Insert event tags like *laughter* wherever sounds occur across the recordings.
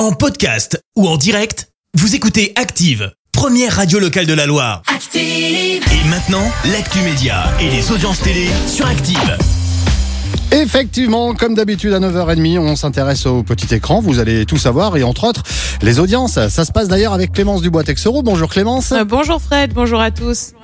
En podcast ou en direct, vous écoutez Active, première radio locale de la Loire. Active. Et maintenant, l'actu média et les audiences télé sur Active. Effectivement, comme d'habitude à 9h30, on s'intéresse au petit écran, vous allez tout savoir et entre autres les audiences. Ça se passe d'ailleurs avec Clémence Dubois-Texero. Bonjour Clémence. Euh, bonjour Fred, bonjour à tous.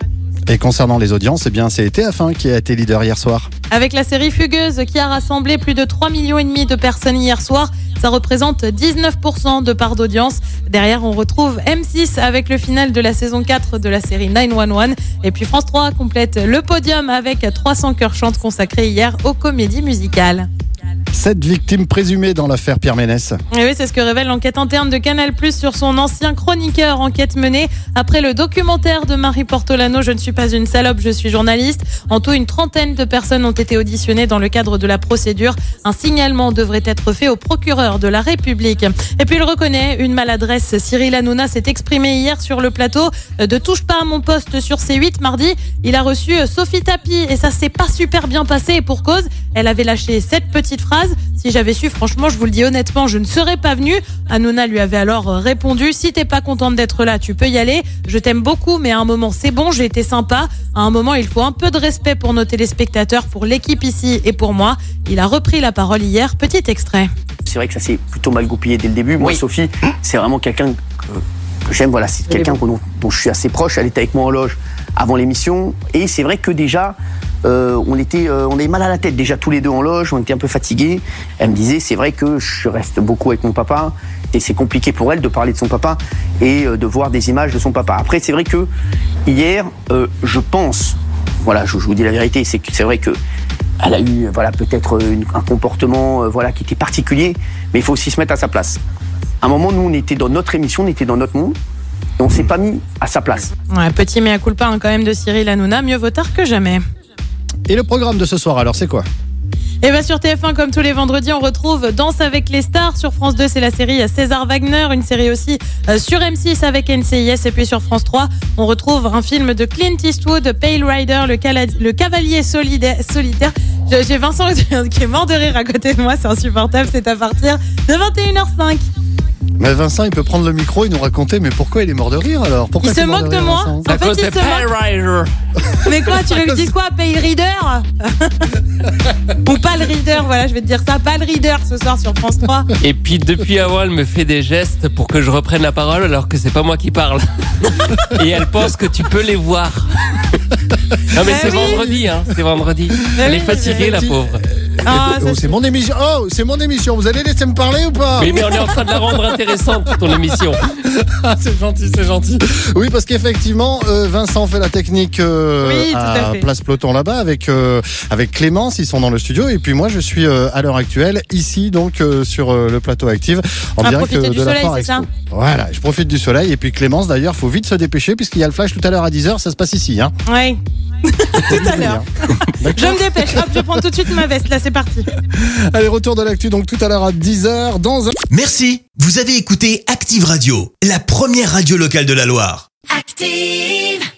Et concernant les audiences, eh bien c'est TF1 qui a été leader hier soir. Avec la série Fugueuse qui a rassemblé plus de 3 millions de personnes hier soir, ça représente 19% de part d'audience. Derrière, on retrouve M6 avec le final de la saison 4 de la série 911 et puis France 3 complète le podium avec 300 cœurs chantes consacrés hier aux comédies musicales. Sept victimes présumées dans l'affaire Pierre Ménès. Et oui, c'est ce que révèle l'enquête interne de Canal Plus sur son ancien chroniqueur. Enquête menée après le documentaire de Marie Portolano Je ne suis pas une salope, je suis journaliste. En tout, une trentaine de personnes ont été auditionnées dans le cadre de la procédure. Un signalement devrait être fait au procureur de la République. Et puis il reconnaît une maladresse. Cyril Hanouna s'est exprimé hier sur le plateau de Touche pas à mon poste sur C8 mardi. Il a reçu Sophie Tapi et ça s'est pas super bien passé et pour cause. Elle avait lâché cette petite phrase si j'avais su, franchement, je vous le dis honnêtement, je ne serais pas venue. Hanouna lui avait alors répondu Si t'es pas contente d'être là, tu peux y aller. Je t'aime beaucoup, mais à un moment, c'est bon, j'ai été sympa. À un moment, il faut un peu de respect pour nos téléspectateurs, pour l'équipe ici et pour moi. Il a repris la parole hier. Petit extrait. C'est vrai que ça s'est plutôt mal goupillé dès le début. Moi, Sophie, c'est vraiment quelqu'un que, j'aime. Voilà, c'est quelqu'un dont, dont je suis assez proche. Elle était avec moi en loge avant l'émission. Et c'est vrai que déjà, euh, on était, euh, on avait mal à la tête déjà tous les deux en loge, on était un peu fatigués. Elle me disait, c'est vrai que je reste beaucoup avec mon papa et c'est compliqué pour elle de parler de son papa et euh, de voir des images de son papa. Après, c'est vrai que hier, je pense, voilà, je, vous dis la vérité, c'est que c'est vrai que elle a eu, voilà, peut-être un comportement, voilà, qui était particulier, mais il faut aussi se mettre à sa place. À un moment, nous, on était dans notre émission, on était dans notre monde et on s'est pas mis à sa place. Ouais, petit mais à culpa hein, quand même de Cyril Hanouna, mieux vaut tard que jamais. Et le programme de ce soir, alors, c'est quoi et bien sur TF1, comme tous les vendredis, on retrouve Danse avec les stars. Sur France 2, c'est la série César Wagner, une série aussi euh, sur M6 avec NCIS. Et puis sur France 3, on retrouve un film de Clint Eastwood, Pale Rider, le, le cavalier solitaire. J'ai Vincent *laughs* qui est mort de rire à côté de moi, c'est insupportable. C'est à partir de 21h05. Mais Vincent, il peut prendre le micro et nous raconter, mais pourquoi il est mort de rire alors? Pourquoi Il se moque de, moi En fait, il se moque. Mais quoi, tu lui dis quoi Pale Reader *laughs* Ou pas le Reader, voilà, je vais te dire ça. Pas le Reader ce soir sur France 3. Et puis depuis avant, elle me fait des gestes pour que je reprenne la parole alors que c'est pas moi qui parle. *laughs* Et elle pense que tu peux les voir. *laughs* Non mais c'est vendredi, hein, c'est vendredi. Elle est fatiguée, la pauvre. Ah, oh, c'est mon émission. Oh, c'est mon émission. Vous allez laisser me parler ou pas Oui, mais on est en train de la rendre intéressante, ton émission. Ah, c'est gentil, c'est gentil. Oui, parce qu'effectivement, euh, Vincent fait la technique euh, à, Place Peloton là-bas avec euh, avec Clémence. Ils sont dans le studio et puis moi, je suis à l'heure actuelle ici donc sur le plateau Active en ah, direct de la soleil, ça Voilà, je profite du soleil et puis Clémence d'ailleurs, faut vite se dépêcher puisqu'il y a le flash tout à l'heure à 10h. Ça se passe ici, hein. Oui. Tout à l'heure. *laughs* je me dépêche. Hop, je prends tout de suite ma veste. Là, c'est parti. Allez, retour de l'actu donc tout à l'heure à 10h dans un... Merci. Vous avez écouté Active Radio, la première radio locale de la Loire. Active